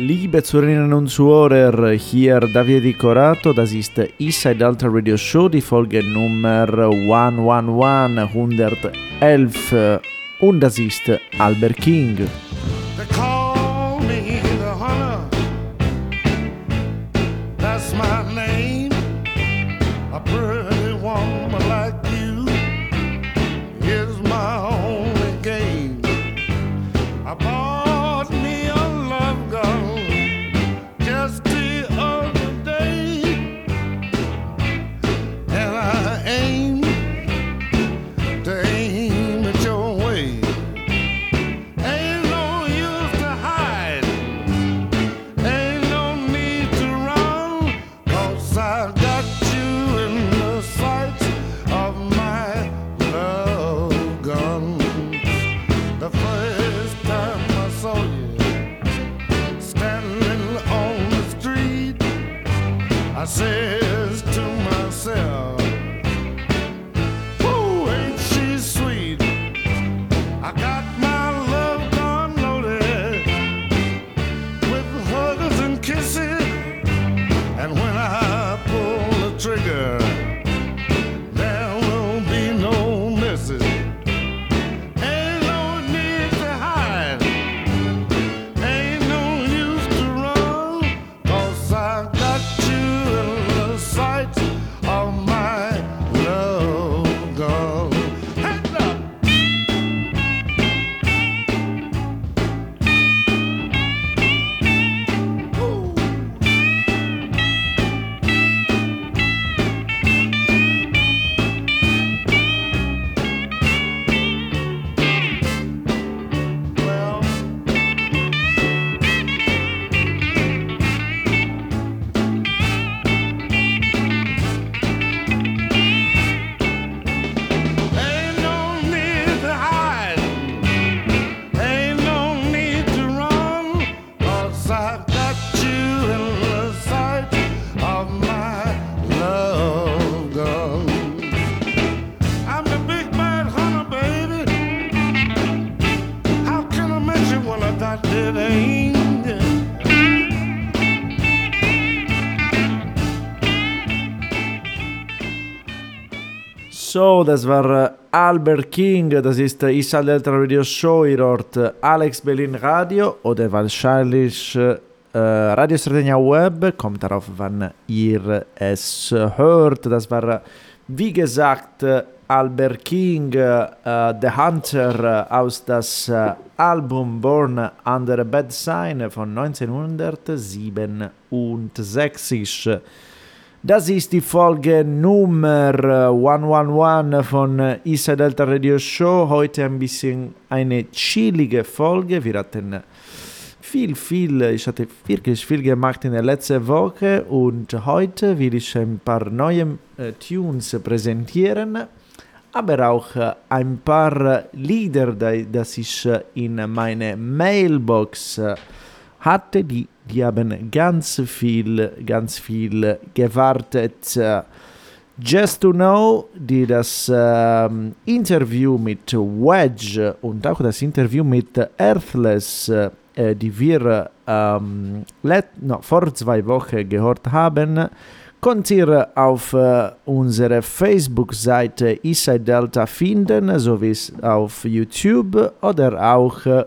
Liebe Zuhörerinnen und Zuhörer, hier David Corato, das ist Eastside Alter Radio Show, die Folge Nummer 111, 111 und das ist Albert King. So, das war äh, Albert King, das ist äh, Isal Delta Radio Show, ihr hört äh, Alex Berlin Radio oder wahrscheinlich äh, Radio Sardegna Web, kommt darauf, wann ihr es hört. Das war, wie gesagt, Albert King, äh, The Hunter aus das Album Born Under a Bad Sign von 1967. Das ist die Folge Nummer 111 äh, von äh, Isa Delta Radio Show. Heute ein bisschen eine chillige Folge. Wir hatten viel, viel, ich hatte wirklich viel gemacht in der letzten Woche und heute will ich ein paar neue äh, Tunes präsentieren, aber auch äh, ein paar Lieder, die, ich äh, in meine Mailbox äh, hatte, die die haben ganz viel, ganz viel gewartet. Just to Know, die das äh, Interview mit Wedge und auch das Interview mit Earthless, äh, die wir ähm, no, vor zwei Wochen gehört haben, könnt ihr auf äh, unserer Facebook-Seite Eastside Delta finden, sowie auf YouTube oder auch äh,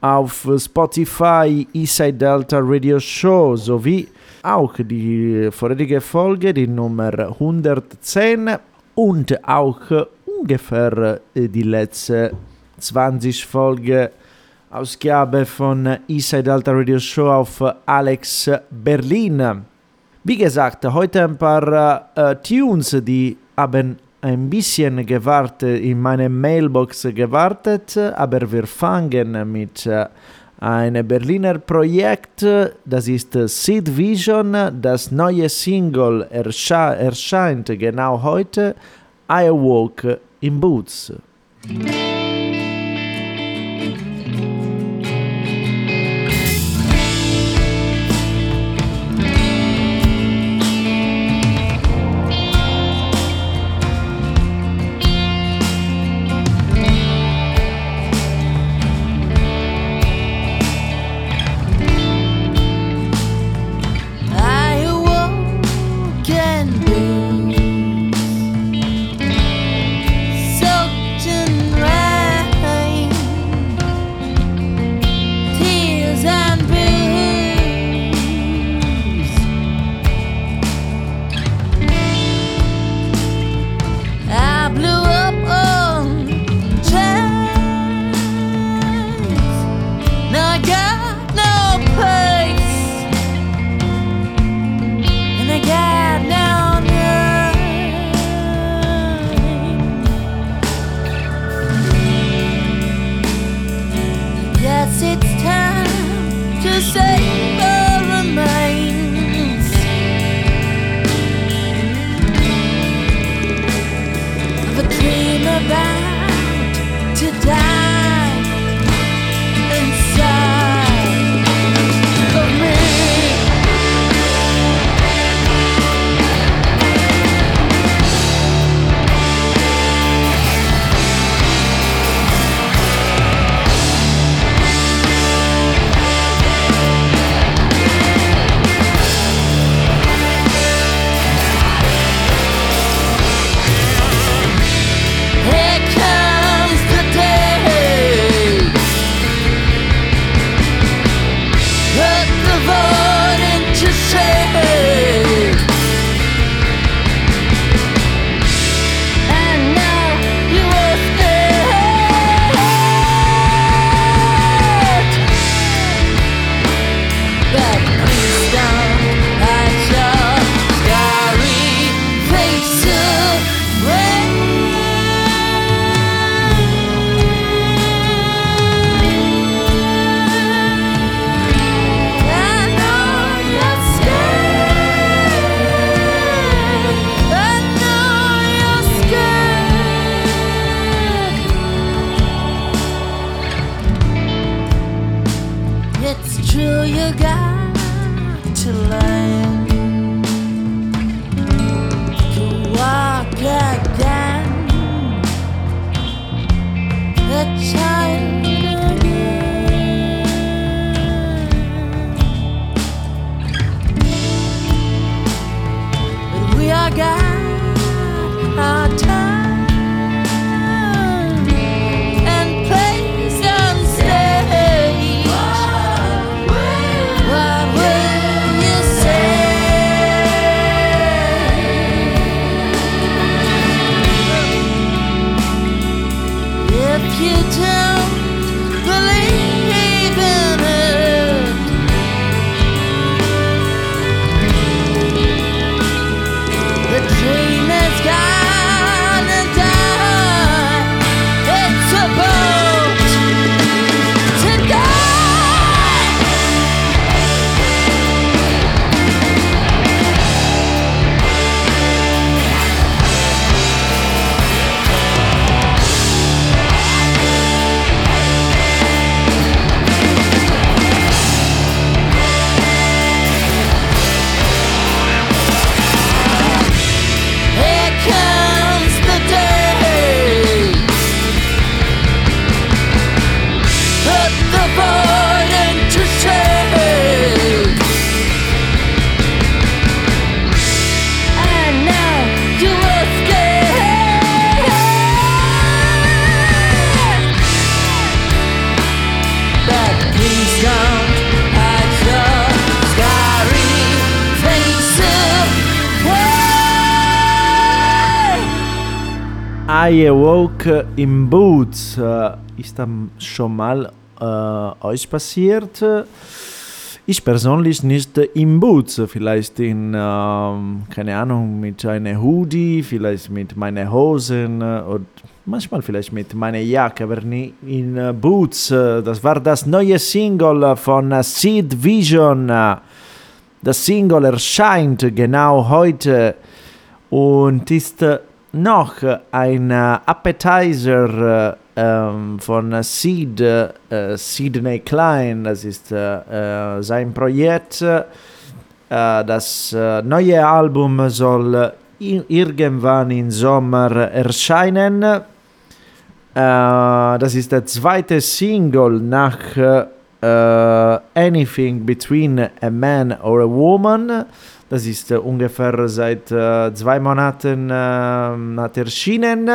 auf Spotify Eastside Delta Radio Show sowie auch die vorherige Folge, die Nummer 110 und auch ungefähr äh, die letzte 20 Folge Ausgabe von Eastside Delta Radio Show auf Alex Berlin. Wie gesagt, heute ein paar äh, Tunes, die haben ein bisschen gewartet, in meine Mailbox gewartet, aber wir fangen mit äh, einem Berliner Projekt, das ist Seed Vision, das neue Single ersche erscheint genau heute, I Walk in Boots. A In Boots. Äh, ist das schon mal äh, euch passiert? Ich persönlich nicht in Boots, vielleicht in, ähm, keine Ahnung, mit einer Hoodie, vielleicht mit meinen Hosen äh, und manchmal vielleicht mit meiner Jacke, aber nie in äh, Boots. Das war das neue Single von Seed Vision. Das Single erscheint genau heute und ist noch ein äh, Appetizer äh, ähm, von Seed, äh, Sidney Klein. Das ist sein Projekt. Das neue Album soll irgendwann im Sommer erscheinen. Das ist der zweite Single nach Anything Between a Man or a Woman. Das ist äh, ungefähr seit äh, zwei Monaten äh, hat erschienen.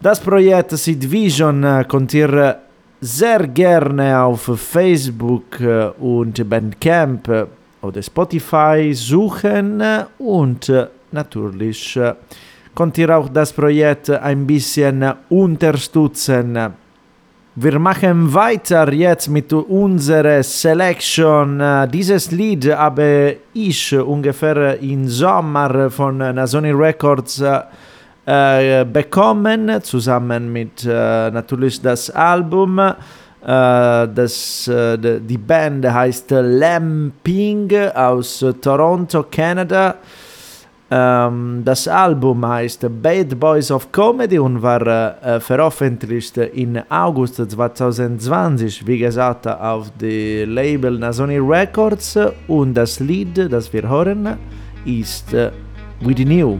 Das Projekt Seed Vision äh, könnt ihr äh, sehr gerne auf Facebook äh, und Bandcamp äh, oder Spotify suchen äh, und äh, natürlich äh, könnt ihr auch das Projekt ein bisschen äh, unterstützen. Wir machen weiter jetzt mit unserer Selection. Äh, Dieses Lied habe ich ungefähr im Sommer von äh, Nasoni Records äh, äh, bekommen, zusammen mit äh, natürlich das Album. Äh, das, die Band heißt Lamping aus Toronto, Kanada. Ähm, das Album heißt Bad Boys of Comedy und war äh, veröffentlicht in August 2020, wie gesagt, auf dem Label Nasoni Records. Und das Lied, das wir hören, ist äh, Within You.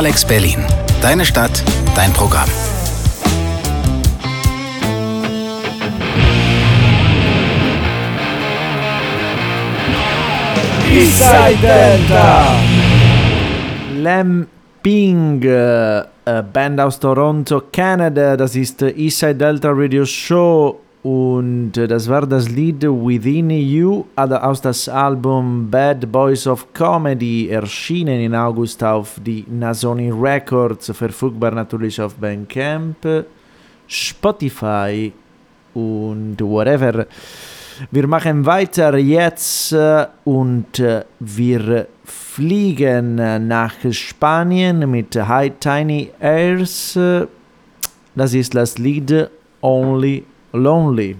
Alex Berlin. Deine Stadt, dein Programm. Eastside Delta. Lem Ping, äh, Band aus Toronto, Canada. Das ist äh, Eastside Delta Radio Show und äh, das war das Lied Within You aus das Album Bad Boys of Comedy, erschienen in August auf die Nasoni Records, verfügbar natürlich auf Bandcamp, Spotify und whatever. Wir machen weiter jetzt äh, und äh, wir fliegen nach Spanien mit High Tiny Airs. Das ist das Lied Only Lonely.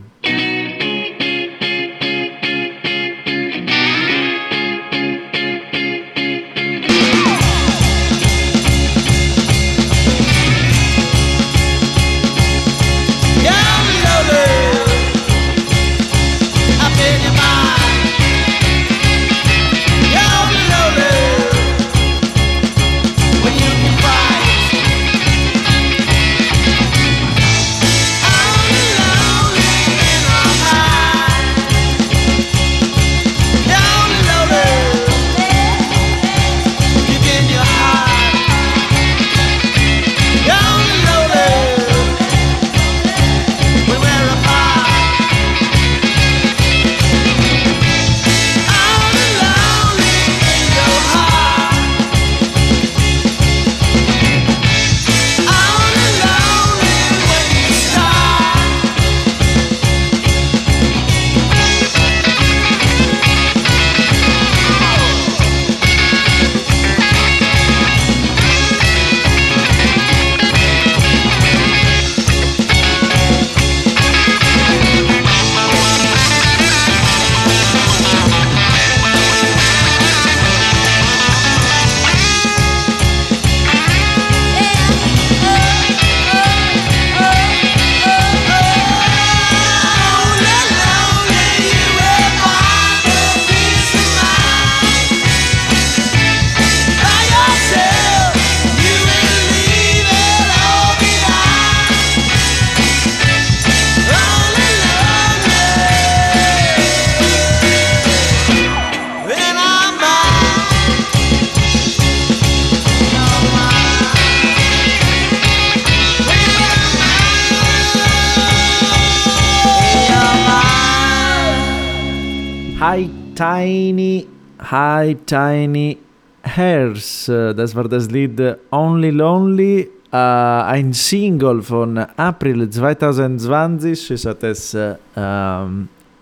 Tiny, High Tiny Hairs. Das war das Lied Only Lonely, äh, ein Single von April 2020. Ich hatte es äh,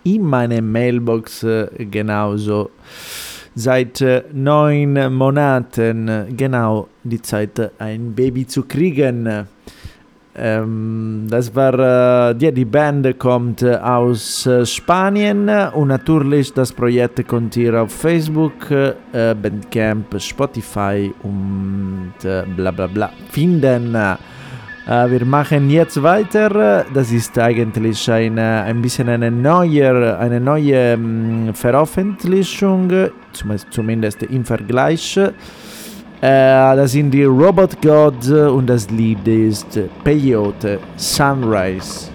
in meiner Mailbox äh, genauso seit äh, neun Monaten, genau die Zeit, ein Baby zu kriegen. Ähm, das war, äh, ja, die Band kommt äh, aus äh, Spanien und natürlich das Projekt kommt hier auf Facebook, äh, Bandcamp, Spotify und äh, bla bla bla finden. Äh, wir machen jetzt weiter. Das ist eigentlich eine, ein bisschen eine neue, eine neue ähm, Veröffentlichung, zumindest im Vergleich. Äh, das sind die Robot Gods und das Lied ist Peyote Sunrise.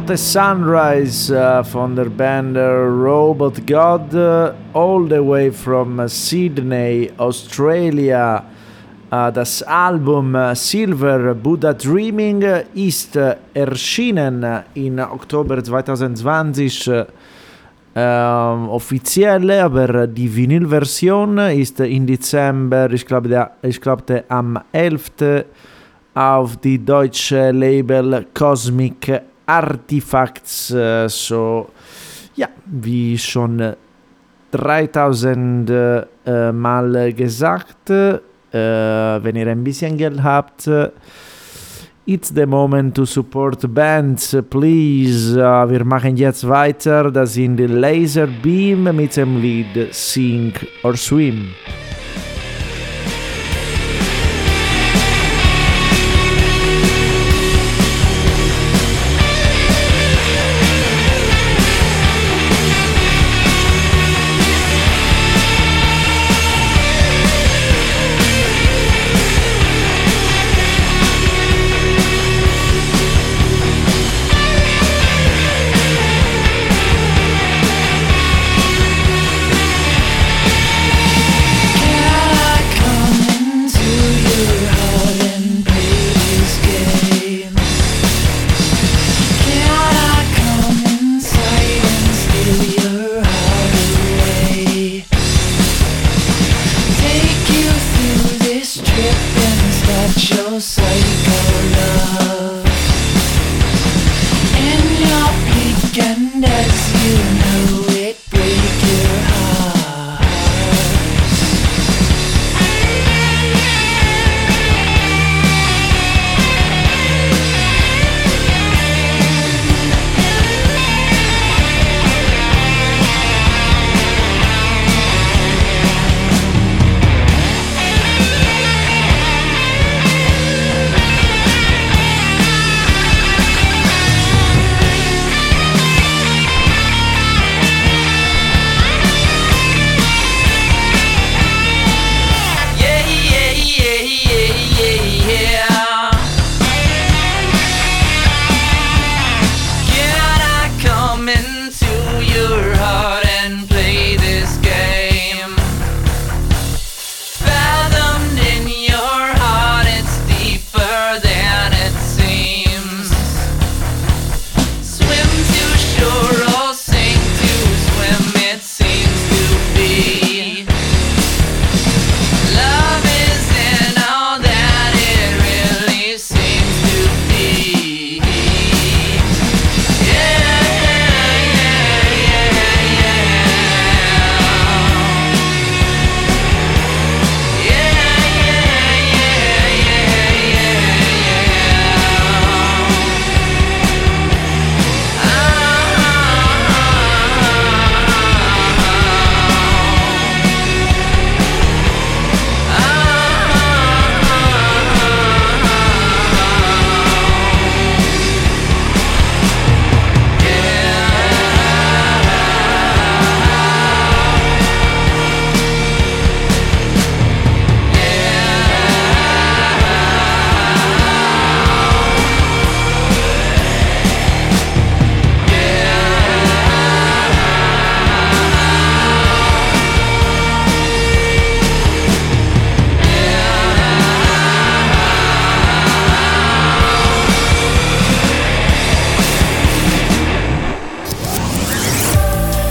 Peyote Sunrise uh, von der Band uh, Robot God, uh, all the way from Sydney, Australia. Das Album Silver Buddha Dreaming ist erschienen in Oktober 2020. Uh, ähm, offiziell, aber die Vinylversion ist in Dezember, ich glaube, ich glaube am 11. auf die deutsche Label Cosmic Artifacts. Äh, so, ja, wie schon 3000 äh, Mal gesagt, äh, wenn ihr ein bisschen Geld habt, It's the moment to support bands, please. Uh, wir machen jetzt weiter. Das sind Laser Beam mit dem Lied Sink or Swim.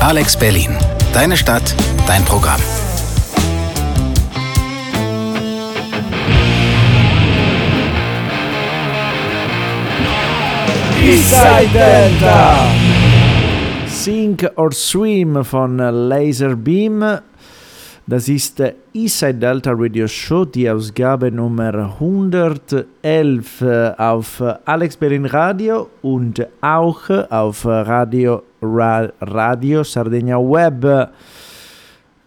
Alex Berlin. Deine Stadt, dein Programm. Eastside Delta. Sink or Swim von Laser Beam. Das ist Eastside Delta Radio Show, die Ausgabe Nummer 111 auf Alex Berlin Radio und auch auf Radio, Ra Radio Sardegna Web.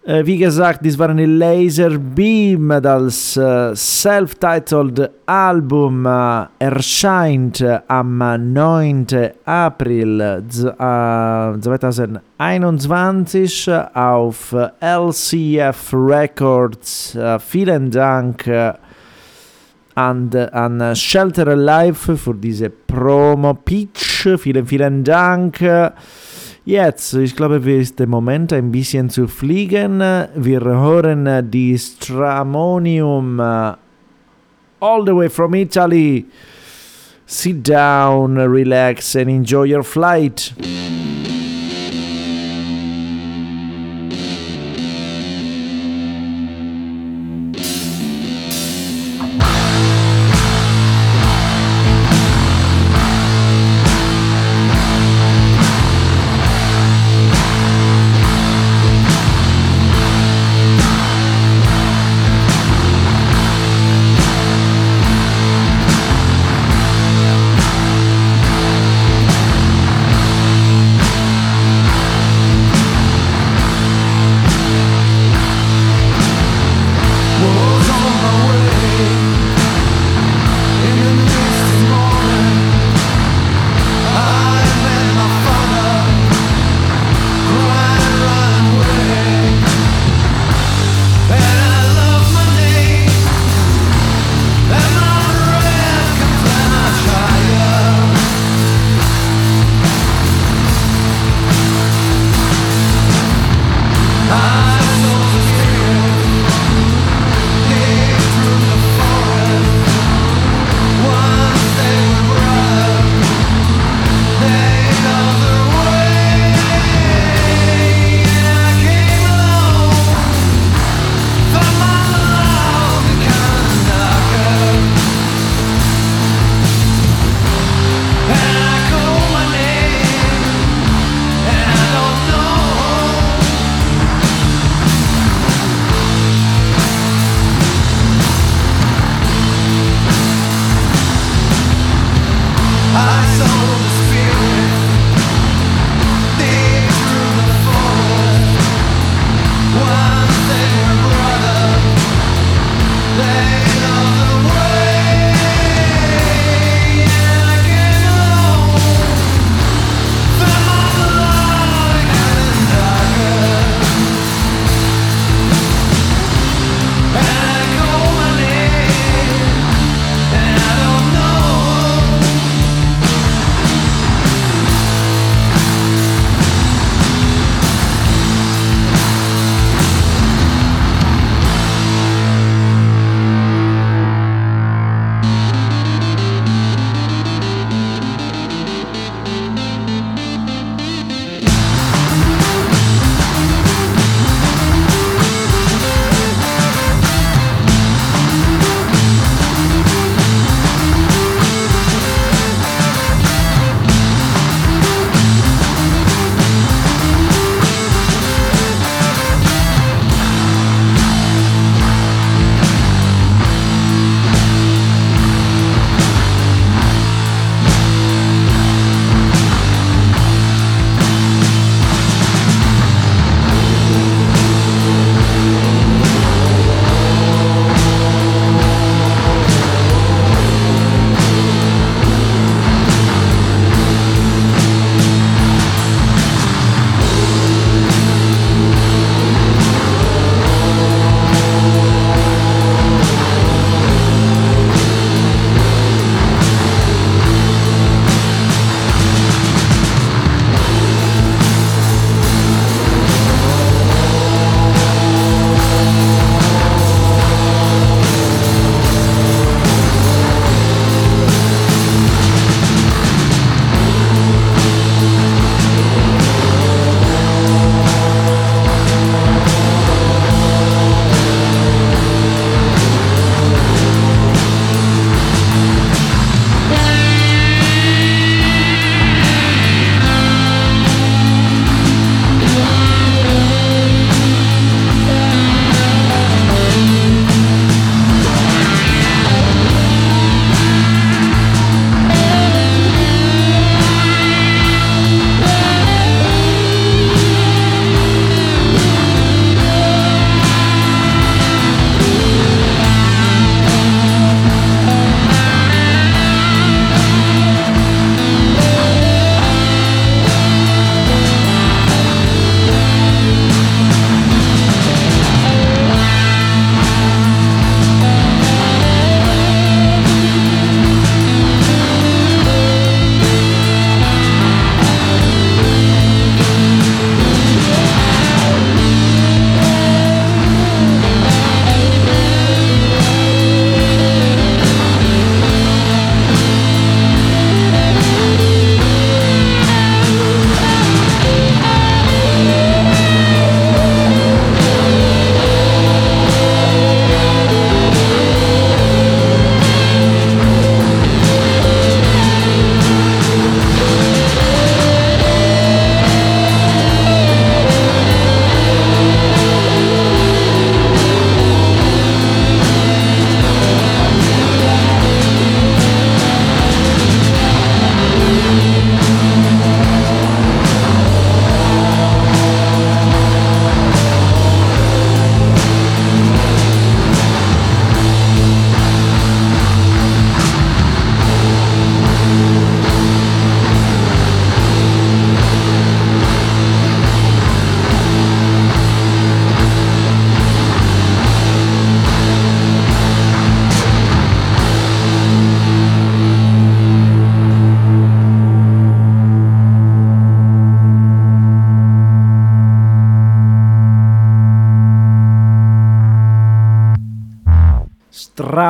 Äh, wie gesagt, dies die Laser Beam, das äh, self-titled Album äh, erscheint am 9. April 2021 auf LCF Records. vielen Dank und an uh, Shelter Alive für diese Promo-Pitch. Vielen, vielen Dank. Jetzt, ich glaube, es ist der Moment, ein bisschen zu fliegen. Wir hören die Stramonium uh, all the way from Italy. Sit down, relax, and enjoy your flight.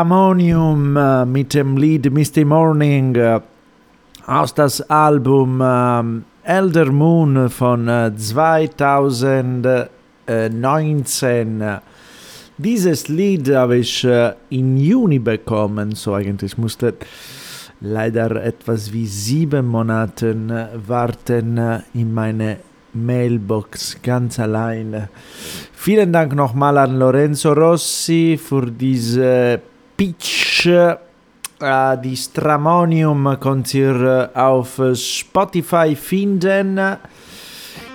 Stramonium äh, mit dem Lied Misty Morning äh, aus das Album äh, Elder Moon von äh, 2019. Dieses Lied habe ich äh, im Juni bekommen, so eigentlich musste leider etwas wie sieben Monate äh, warten äh, in meine Mailbox ganz alleine. Vielen Dank nochmal an Lorenzo Rossi für diese Pitch. Äh, die Stramonium könnt äh, auf Spotify finden.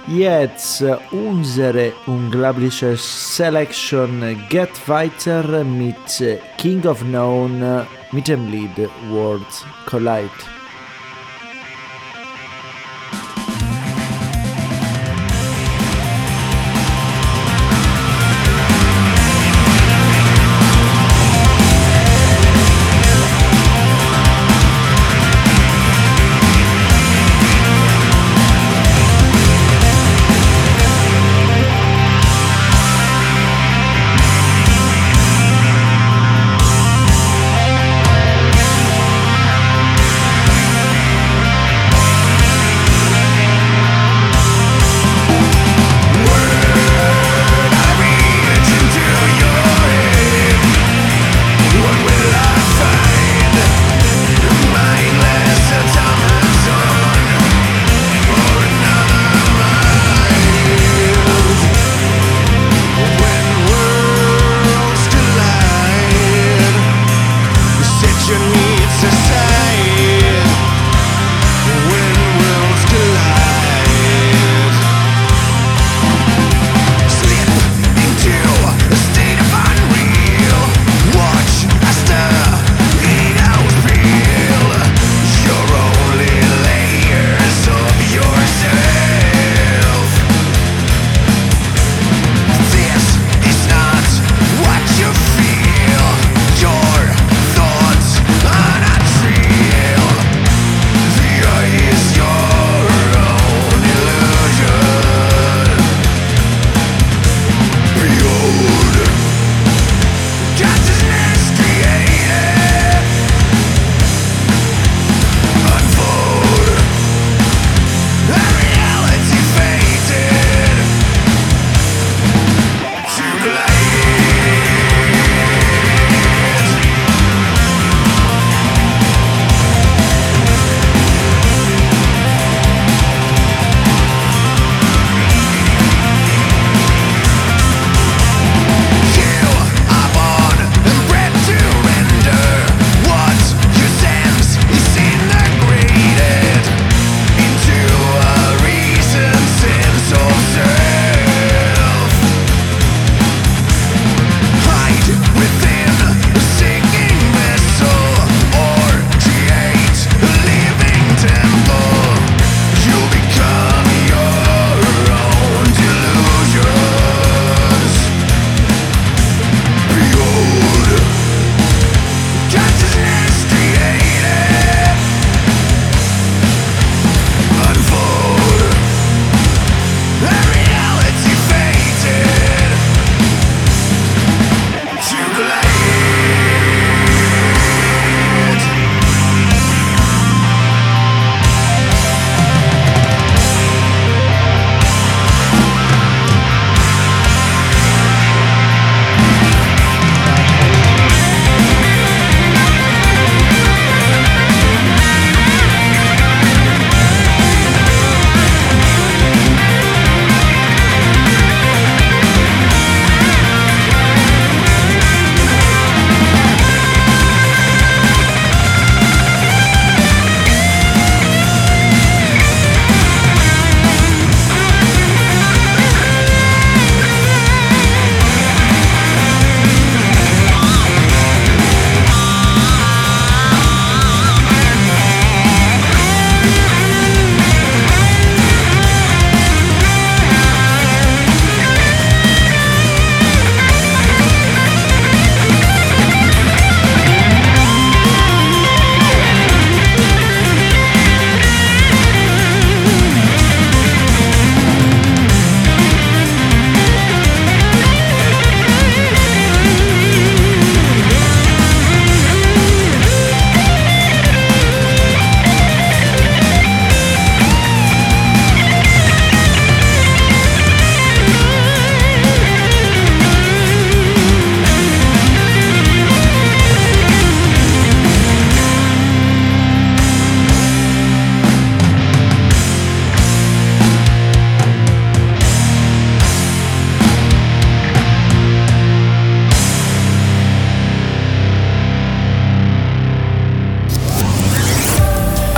Jetzt äh, unsere unglaubliche Selection geht weiter mit äh, King of Known mit dem Lied Worlds Collide.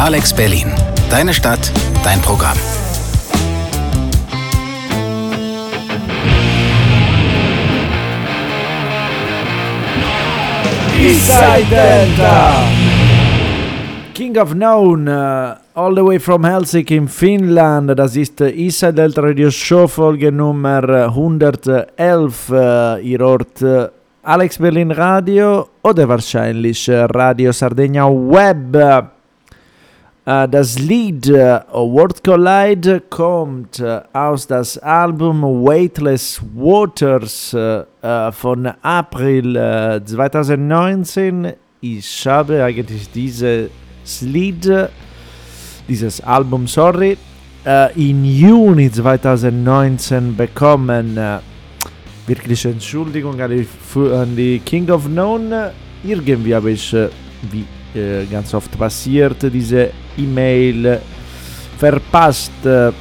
Alex Berlin. Deine Stadt, dein Programm. Eastside Delta. King of Known, uh, all the way from Helsinki in Finnland. Das ist Eastside Delta Radio Show Folge Nummer 111. Äh, ihr hört äh, Alex Berlin Radio oder wahrscheinlich äh, Radio Sardegna Web. Äh, das Lied äh, Word Collide kommt äh, aus das Album Weightless Waters von April äh, 2019. Ich habe eigentlich dieses Lied, dieses Album, sorry, in Juni 2019 bekommen. Wirklich Entschuldigung an die, an die King of Known. Irgendwie habe ich, wie äh, ganz oft passiert, diese E-Mail verpasst. Äh,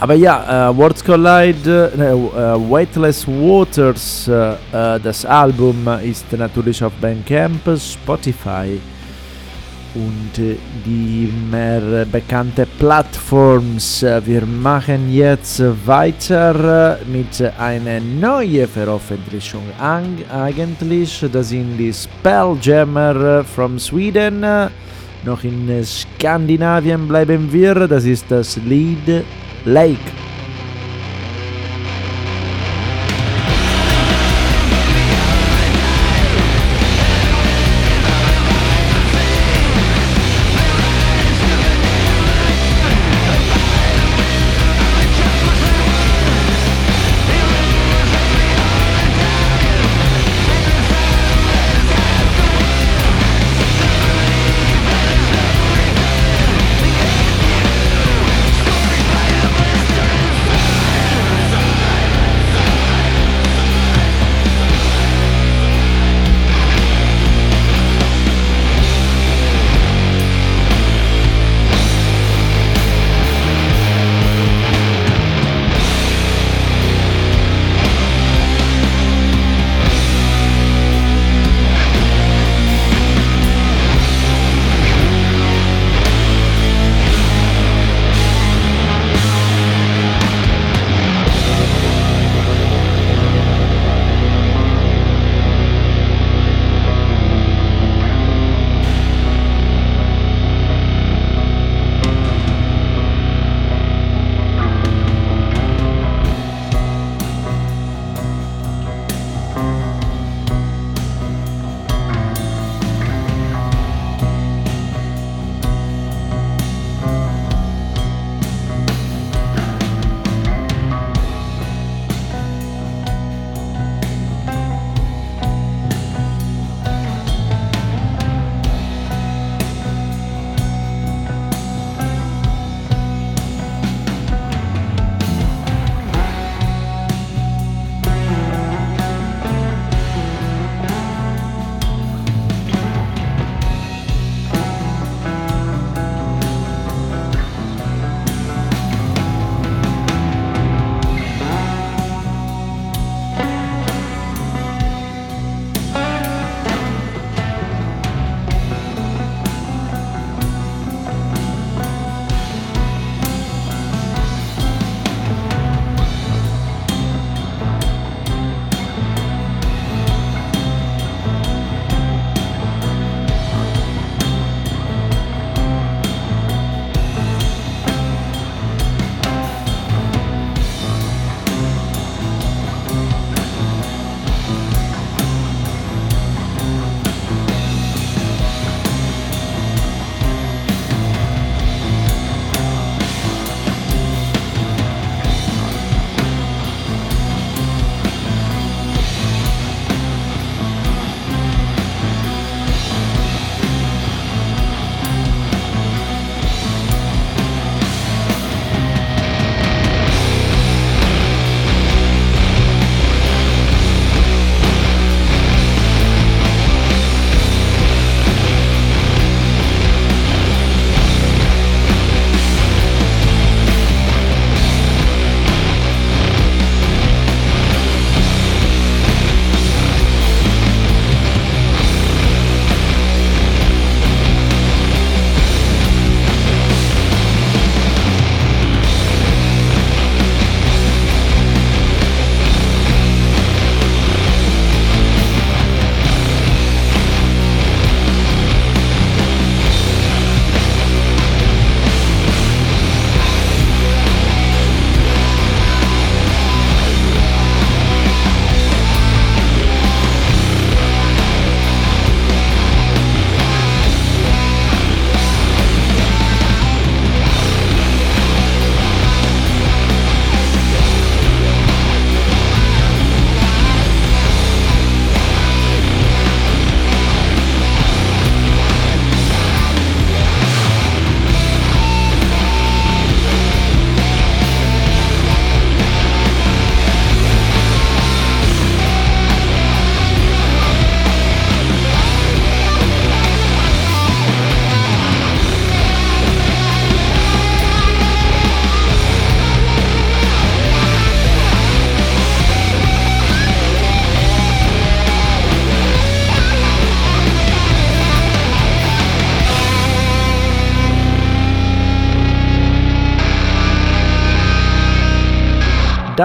aber ja, äh, Words Collide, äh, Weightless Waters, das Album ist natürlich auf Bandcamp, Spotify und äh, die mehr bekannte Plattforms. Äh, Wir machen jetzt weiter äh, mit einer neuen Veröffentlichung. Eigentlich, das sind die Spelljammer from Sweden. Noch in Skandinavien bleiben wir. Das ist das Lied Lake.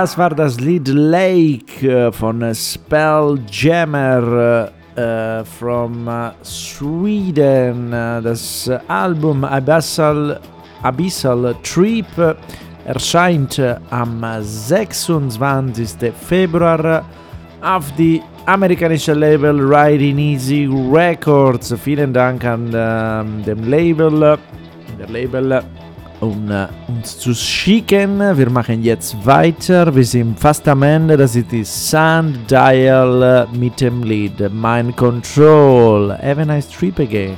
Das war das Lied Lake äh, von Spelljammer äh, from äh, Sweden. Das Album Abyssal, Abyssal Trip erscheint am 26. Februar auf die amerikanische Label Riding Easy Records. Vielen Dank an ähm, dem Label, der Label um uns zu schicken. Wir machen jetzt weiter. Wir sind fast am Ende. Das ist die äh, mit dem Lied Mind Control. Have a nice trip again.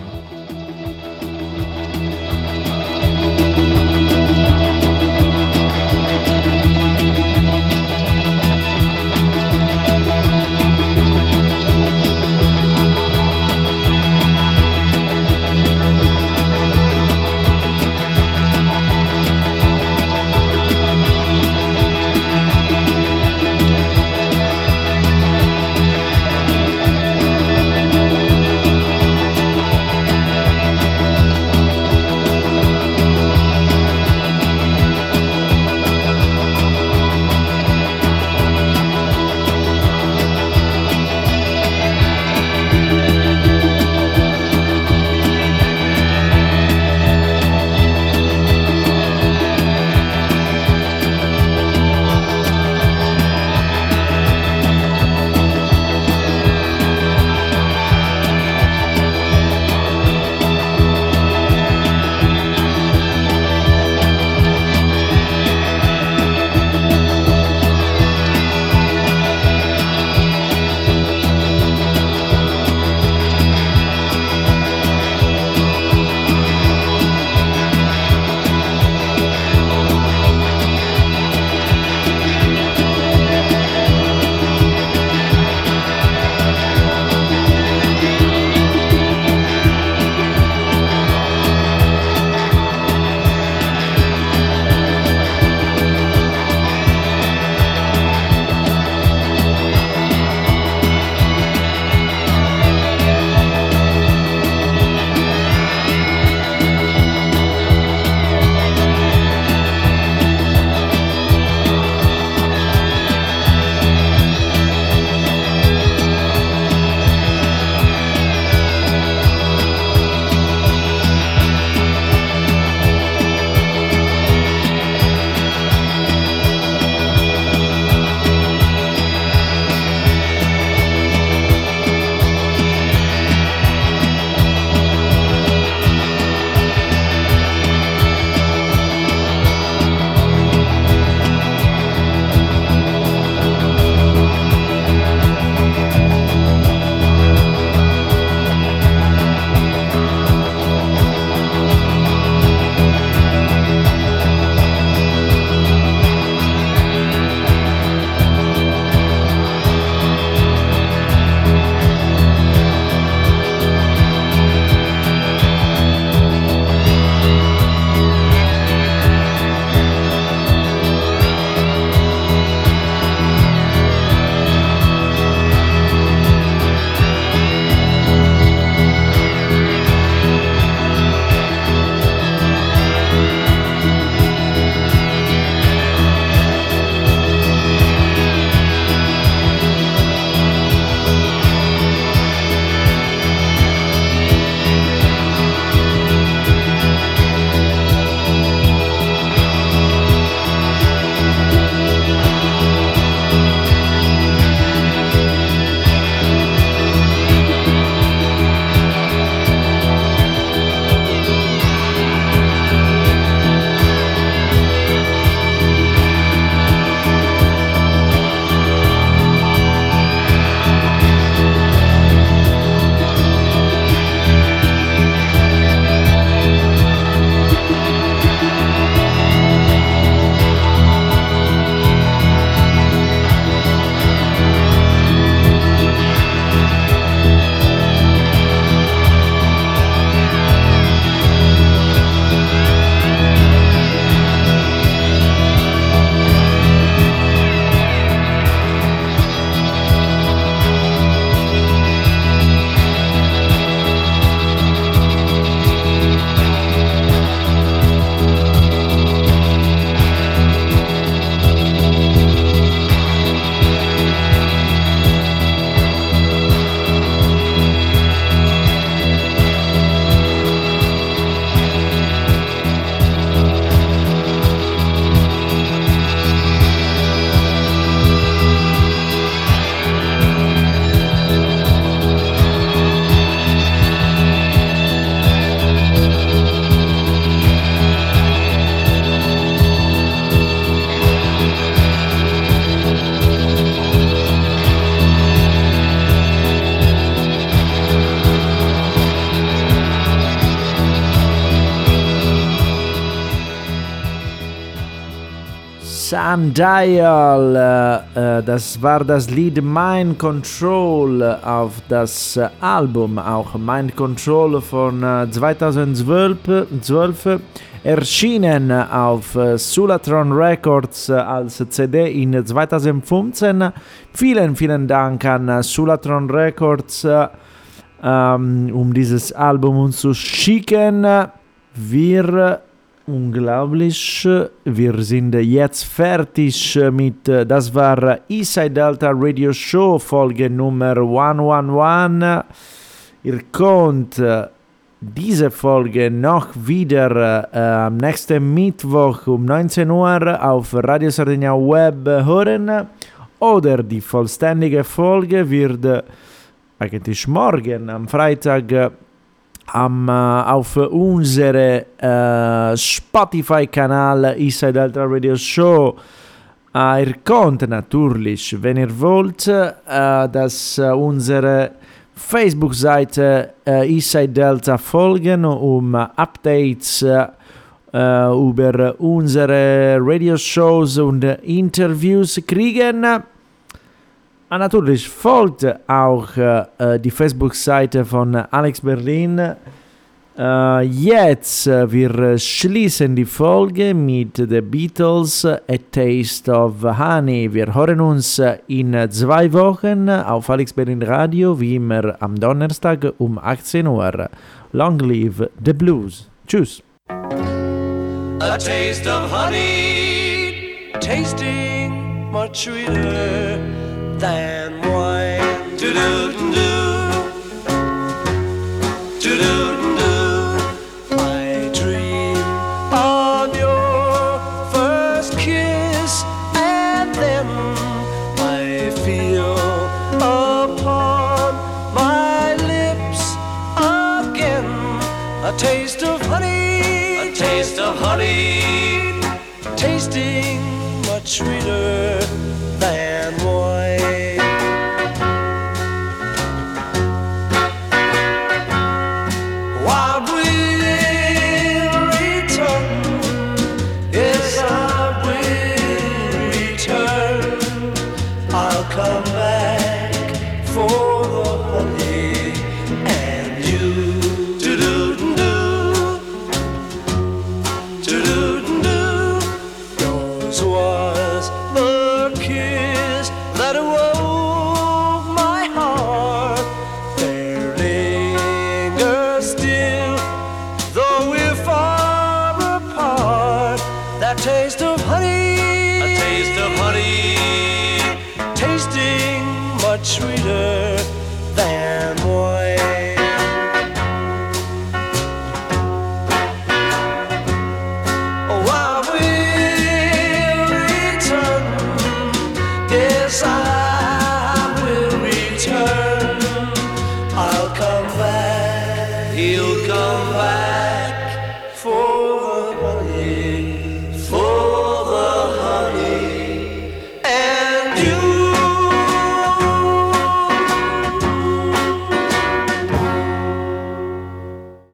Sundial. Äh, äh, das war das Lied Mind Control auf das äh, Album, auch Mind Control von 2012, 12, erschienen auf Sulatron Records als CD in 2015. Vielen, vielen Dank an Sulatron Records, ähm, um dieses Album uns zu schicken. Wir Unglaublich. Wir sind jetzt fertig mit, das war Eastside Delta Radio Show, Folge Nummer 111. Ihr könnt diese Folge noch wieder äh, am nächsten Mittwoch um 19 Uhr auf Radio Sardegna Web hören oder die vollständige Folge wird eigentlich morgen am Freitag am, auf unsere äh, Spotify-Kanal Inside Ultra Radio Show. Äh, ihr könnt natürlich, wenn ihr wollt, äh, dass äh, unsere Facebook-Seite äh, Inside Delta folgen, um Updates äh, über unsere Radio-Shows und Interviews kriegen. Ah, natürlich folgt auch äh, die Facebook-Seite von Alex Berlin. Äh, jetzt, äh, wir schließen die Folge mit The Beatles, A Taste of Honey. Wir hören uns in zwei Wochen auf Alex Berlin Radio, wie immer am Donnerstag um 18 Uhr. Long live the blues. Tschüss. A taste of honey, tasting much sweeter.